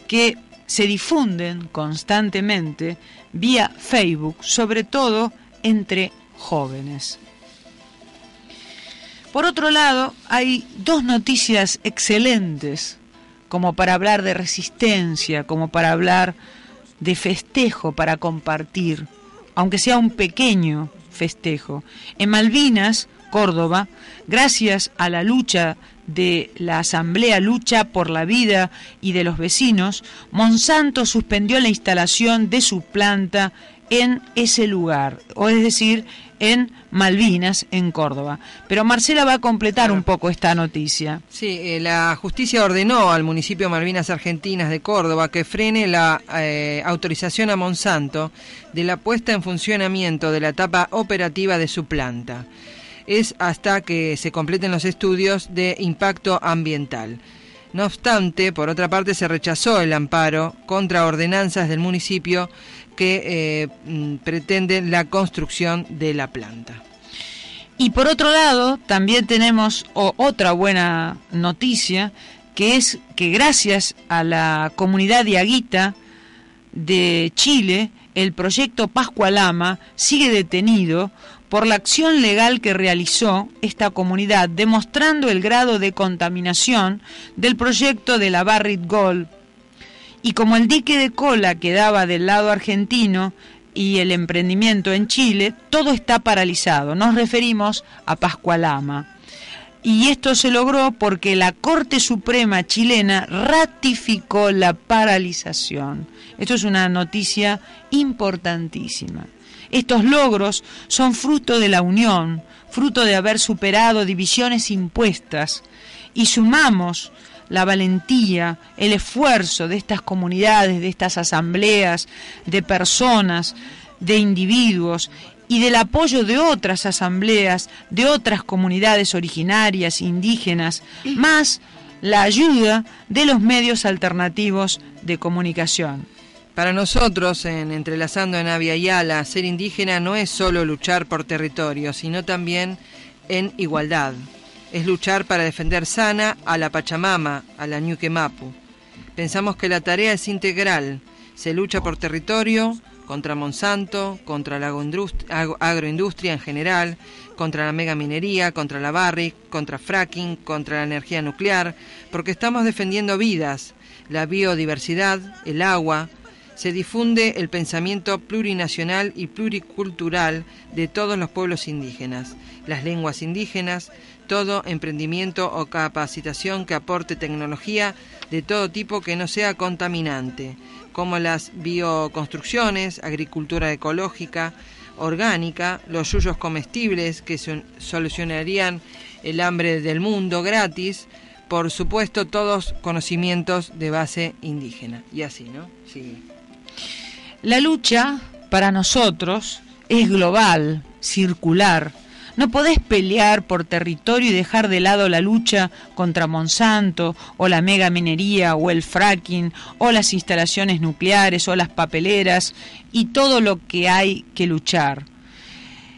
que se difunden constantemente vía Facebook, sobre todo entre jóvenes. Por otro lado, hay dos noticias excelentes, como para hablar de resistencia, como para hablar de festejo para compartir, aunque sea un pequeño festejo. En Malvinas, Córdoba, gracias a la lucha de la Asamblea Lucha por la Vida y de los vecinos, Monsanto suspendió la instalación de su planta en ese lugar, o es decir, en Malvinas, en Córdoba. Pero Marcela va a completar un poco esta noticia. Sí, eh, la justicia ordenó al municipio Malvinas Argentinas de Córdoba que frene la eh, autorización a Monsanto de la puesta en funcionamiento de la etapa operativa de su planta. Es hasta que se completen los estudios de impacto ambiental. No obstante, por otra parte, se rechazó el amparo contra ordenanzas del municipio que eh, mm, pretende la construcción de la planta. Y por otro lado, también tenemos otra buena noticia, que es que gracias a la comunidad de Aguita de Chile, el proyecto Pascualama sigue detenido por la acción legal que realizó esta comunidad, demostrando el grado de contaminación del proyecto de la Barrit Gold y como el dique de cola quedaba del lado argentino y el emprendimiento en Chile, todo está paralizado. Nos referimos a Pascualama. Y esto se logró porque la Corte Suprema chilena ratificó la paralización. Esto es una noticia importantísima. Estos logros son fruto de la unión, fruto de haber superado divisiones impuestas y sumamos la valentía, el esfuerzo de estas comunidades, de estas asambleas, de personas, de individuos y del apoyo de otras asambleas, de otras comunidades originarias, indígenas, más la ayuda de los medios alternativos de comunicación. Para nosotros, en Entrelazando en Avia Yala, ser indígena no es solo luchar por territorio, sino también en igualdad es luchar para defender sana a la Pachamama, a la Ñuquemapu. Pensamos que la tarea es integral. Se lucha por territorio, contra Monsanto, contra la agroindustria en general, contra la megaminería, contra la barric, contra fracking, contra la energía nuclear, porque estamos defendiendo vidas, la biodiversidad, el agua. Se difunde el pensamiento plurinacional y pluricultural de todos los pueblos indígenas, las lenguas indígenas, todo emprendimiento o capacitación que aporte tecnología de todo tipo que no sea contaminante, como las bioconstrucciones, agricultura ecológica, orgánica, los yuyos comestibles que solucionarían el hambre del mundo gratis, por supuesto todos conocimientos de base indígena. Y así, ¿no? Sí. La lucha para nosotros es global, circular, no podés pelear por territorio y dejar de lado la lucha contra Monsanto o la mega minería o el fracking o las instalaciones nucleares o las papeleras y todo lo que hay que luchar.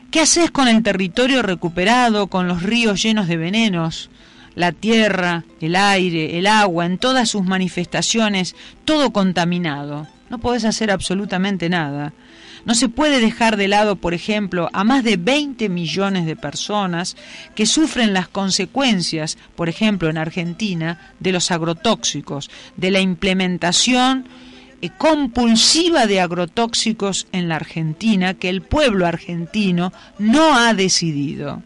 ¿Qué haces con el territorio recuperado, con los ríos llenos de venenos? La tierra, el aire, el agua, en todas sus manifestaciones, todo contaminado. No podés hacer absolutamente nada. No se puede dejar de lado, por ejemplo, a más de 20 millones de personas que sufren las consecuencias, por ejemplo, en Argentina, de los agrotóxicos, de la implementación eh, compulsiva de agrotóxicos en la Argentina que el pueblo argentino no ha decidido.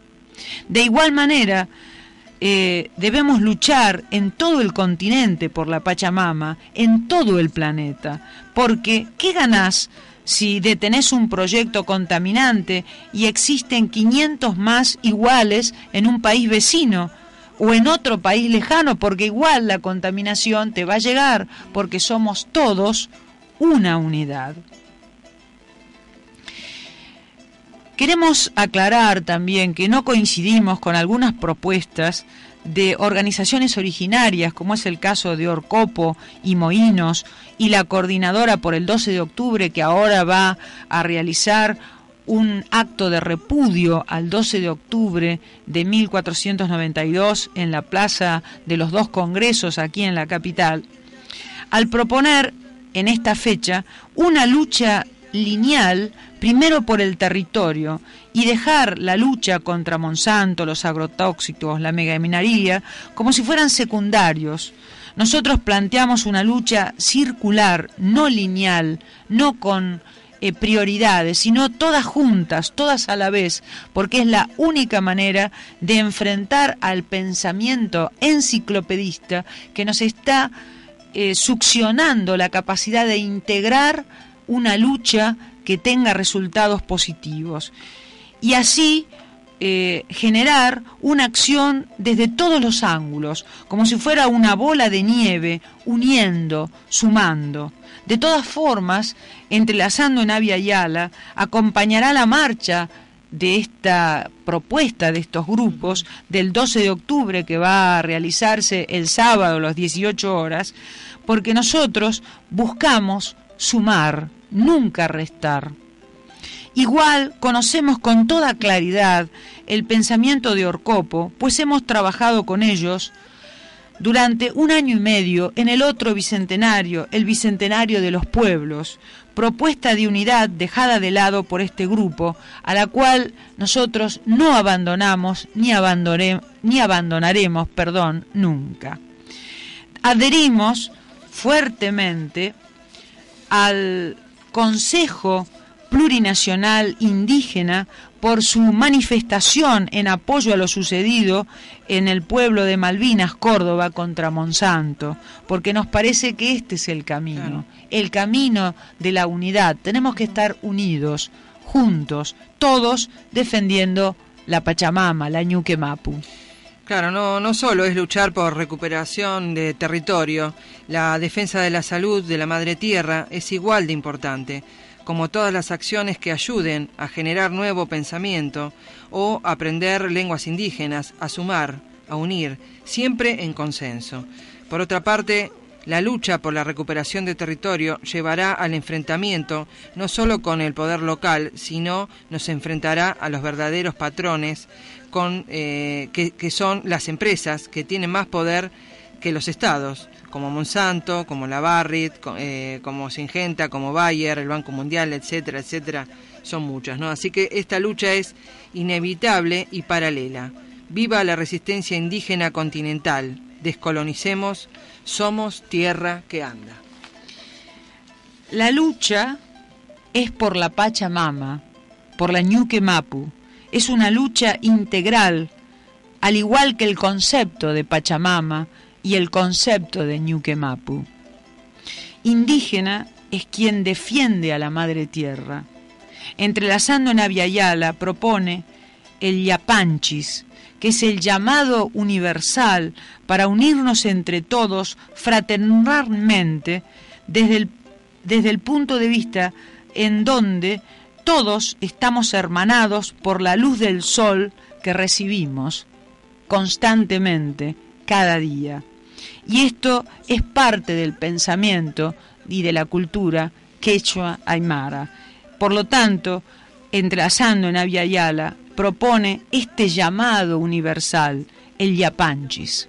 De igual manera, eh, debemos luchar en todo el continente por la Pachamama, en todo el planeta, porque ¿qué ganás si detenés un proyecto contaminante y existen 500 más iguales en un país vecino? o en otro país lejano, porque igual la contaminación te va a llegar, porque somos todos una unidad. Queremos aclarar también que no coincidimos con algunas propuestas de organizaciones originarias, como es el caso de Orcopo y Moinos, y la coordinadora por el 12 de octubre que ahora va a realizar un acto de repudio al 12 de octubre de 1492 en la Plaza de los Dos Congresos aquí en la capital, al proponer en esta fecha una lucha lineal primero por el territorio y dejar la lucha contra Monsanto, los agrotóxicos, la megaminaría, como si fueran secundarios. Nosotros planteamos una lucha circular, no lineal, no con eh, prioridades, sino todas juntas, todas a la vez, porque es la única manera de enfrentar al pensamiento enciclopedista que nos está eh, succionando la capacidad de integrar una lucha que tenga resultados positivos. Y así eh, generar una acción desde todos los ángulos, como si fuera una bola de nieve, uniendo, sumando. De todas formas, entrelazando en Avia Yala, acompañará la marcha de esta propuesta de estos grupos del 12 de octubre que va a realizarse el sábado a las 18 horas, porque nosotros buscamos sumar, nunca restar. Igual conocemos con toda claridad el pensamiento de Orcopo, pues hemos trabajado con ellos durante un año y medio en el otro bicentenario, el bicentenario de los pueblos, propuesta de unidad dejada de lado por este grupo, a la cual nosotros no abandonamos ni, ni abandonaremos perdón, nunca. Adherimos fuertemente al Consejo Plurinacional Indígena por su manifestación en apoyo a lo sucedido en el pueblo de Malvinas, Córdoba, contra Monsanto, porque nos parece que este es el camino, el camino de la unidad. Tenemos que estar unidos, juntos, todos defendiendo la Pachamama, la Ñuque Mapu. Claro, no, no solo es luchar por recuperación de territorio, la defensa de la salud de la madre tierra es igual de importante como todas las acciones que ayuden a generar nuevo pensamiento o aprender lenguas indígenas, a sumar, a unir, siempre en consenso. Por otra parte, la lucha por la recuperación de territorio llevará al enfrentamiento no solo con el poder local, sino nos enfrentará a los verdaderos patrones eh, que, que son las empresas que tienen más poder que los estados como Monsanto, como la Barrit, eh, como Singenta, como Bayer, el Banco Mundial, etcétera, etcétera, son muchas, ¿no? Así que esta lucha es inevitable y paralela. Viva la resistencia indígena continental, descolonicemos, somos tierra que anda. La lucha es por la Pachamama, por la Ñuque Mapu. Es una lucha integral, al igual que el concepto de Pachamama, y el concepto de Ñuque Mapu. Indígena es quien defiende a la madre tierra. Entrelazando en Aviala propone el Yapanchis, que es el llamado universal para unirnos entre todos fraternalmente desde el, desde el punto de vista en donde todos estamos hermanados por la luz del sol que recibimos constantemente cada día. Y esto es parte del pensamiento y de la cultura quechua aymara. Por lo tanto, entrelazando en Yala, propone este llamado universal, el yapanchis.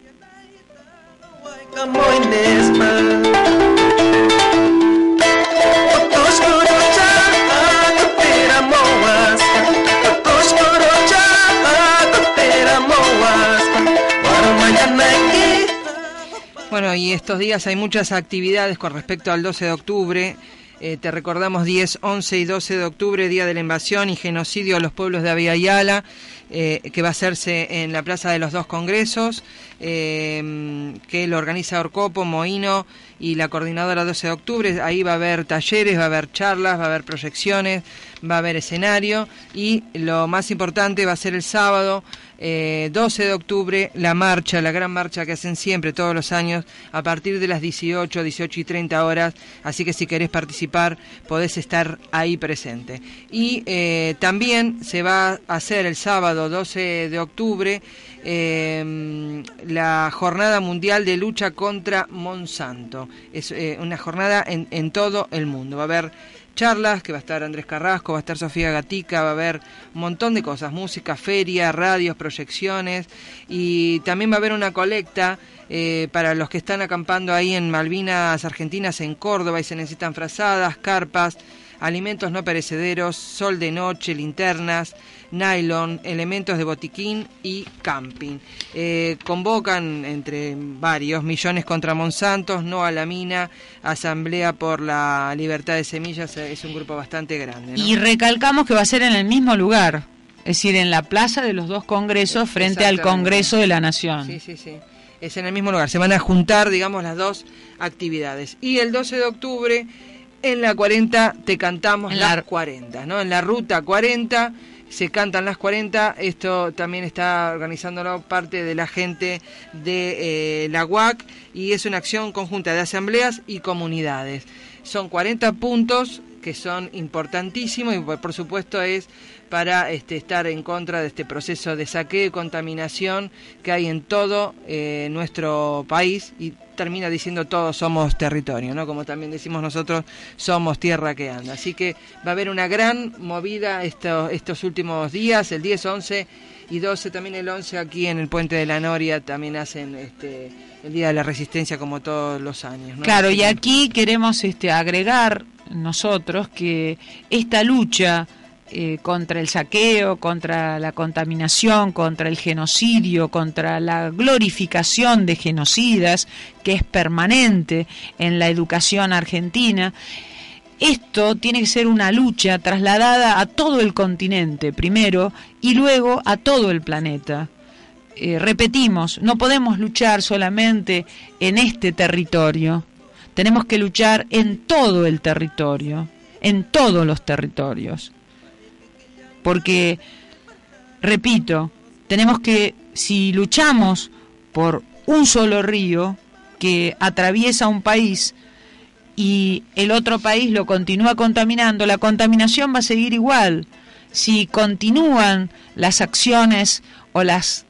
Bueno, y estos días hay muchas actividades con respecto al 12 de octubre. Eh, te recordamos 10, 11 y 12 de octubre, Día de la Invasión y Genocidio a los pueblos de Avia Yala, eh, que va a hacerse en la Plaza de los Dos Congresos, eh, que lo organiza Orcopo, Moino y la coordinadora 12 de octubre. Ahí va a haber talleres, va a haber charlas, va a haber proyecciones, va a haber escenario y lo más importante va a ser el sábado. 12 de octubre, la marcha, la gran marcha que hacen siempre, todos los años, a partir de las 18, 18 y 30 horas. Así que si querés participar, podés estar ahí presente. Y eh, también se va a hacer el sábado 12 de octubre eh, la Jornada Mundial de Lucha contra Monsanto. Es eh, una jornada en, en todo el mundo. Va a haber charlas, que va a estar Andrés Carrasco, va a estar Sofía Gatica, va a haber un montón de cosas, música, feria, radios, proyecciones y también va a haber una colecta eh, para los que están acampando ahí en Malvinas Argentinas, en Córdoba y se necesitan frazadas, carpas, alimentos no perecederos, sol de noche, linternas, nylon, elementos de botiquín y camping. Eh, convocan entre varios millones contra Monsanto, no a la mina, Asamblea por la Libertad de Semillas, eh, es un grupo bastante grande. ¿no? Y recalcamos que va a ser en el mismo lugar, es decir, en la plaza de los dos congresos frente al Congreso de la Nación. Sí, sí, sí. Es en el mismo lugar. Se van a juntar, digamos, las dos actividades. Y el 12 de octubre, en la 40, te cantamos En las la- 40, ¿no? En la ruta 40 se cantan las 40. Esto también está organizándolo parte de la gente de eh, la UAC y es una acción conjunta de asambleas y comunidades. Son 40 puntos que son importantísimos y por por supuesto es para este, estar en contra de este proceso de saqueo y contaminación que hay en todo eh, nuestro país y termina diciendo todos somos territorio, ¿no? Como también decimos nosotros, somos tierra que anda. Así que va a haber una gran movida estos, estos últimos días, el 10, 11 y 12, también el 11 aquí en el Puente de la Noria, también hacen este, el Día de la Resistencia como todos los años. Claro, y aquí queremos este, agregar nosotros que esta lucha eh, contra el saqueo, contra la contaminación, contra el genocidio, contra la glorificación de genocidas, que es permanente en la educación argentina, esto tiene que ser una lucha trasladada a todo el continente primero y luego a todo el planeta. Eh, repetimos, no podemos luchar solamente en este territorio, tenemos que luchar en todo el territorio, en todos los territorios. Porque, repito, tenemos que, si luchamos por un solo río que atraviesa un país, y el otro país lo continúa contaminando, la contaminación va a seguir igual. Si continúan las acciones o las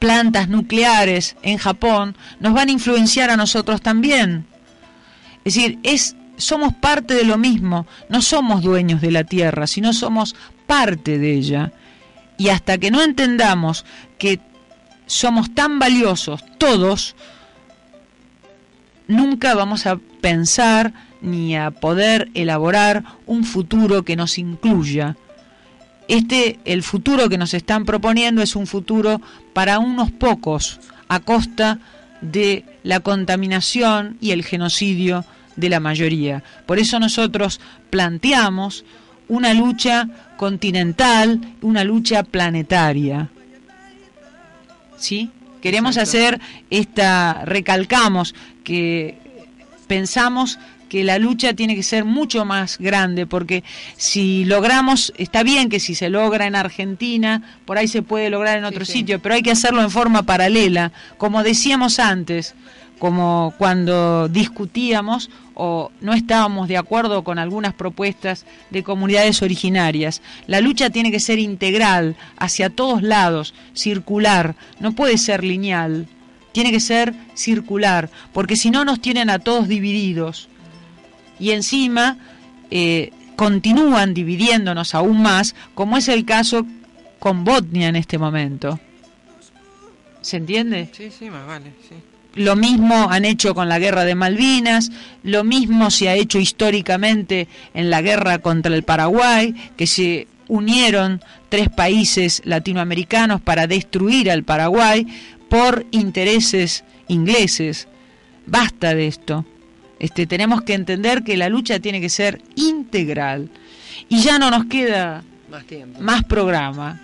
plantas nucleares en Japón, nos van a influenciar a nosotros también. Es decir, es, somos parte de lo mismo, no somos dueños de la tierra, sino somos parte de ella. Y hasta que no entendamos que somos tan valiosos todos, nunca vamos a pensar ni a poder elaborar un futuro que nos incluya. Este, el futuro que nos están proponiendo es un futuro para unos pocos, a costa de la contaminación y el genocidio de la mayoría. Por eso nosotros planteamos una lucha continental, una lucha planetaria. ¿Sí? Queremos hacer esta, recalcamos que pensamos que la lucha tiene que ser mucho más grande, porque si logramos, está bien que si se logra en Argentina, por ahí se puede lograr en otro sitio, pero hay que hacerlo en forma paralela, como decíamos antes, como cuando discutíamos o no estábamos de acuerdo con algunas propuestas de comunidades originarias. La lucha tiene que ser integral, hacia todos lados, circular, no puede ser lineal, tiene que ser circular, porque si no nos tienen a todos divididos y encima eh, continúan dividiéndonos aún más, como es el caso con Botnia en este momento. ¿Se entiende? Sí, sí, más vale, sí. Lo mismo han hecho con la guerra de Malvinas, lo mismo se ha hecho históricamente en la guerra contra el Paraguay, que se unieron tres países latinoamericanos para destruir al Paraguay por intereses ingleses. Basta de esto. Este, tenemos que entender que la lucha tiene que ser integral. Y ya no nos queda más, tiempo. más programa.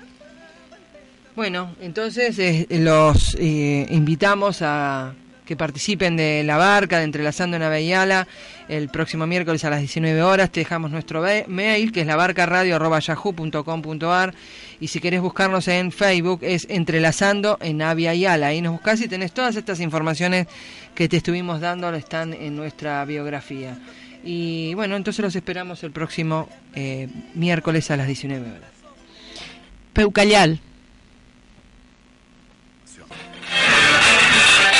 Bueno, entonces eh, los eh, invitamos a que participen de la barca de Entrelazando en Aveyala el próximo miércoles a las 19 horas. Te dejamos nuestro mail que es la yahoo.com.ar y si querés buscarnos en Facebook es Entrelazando en Aveyala. Ahí nos buscás y tenés todas estas informaciones que te estuvimos dando, están en nuestra biografía. Y bueno, entonces los esperamos el próximo eh, miércoles a las 19 horas. Peucayal.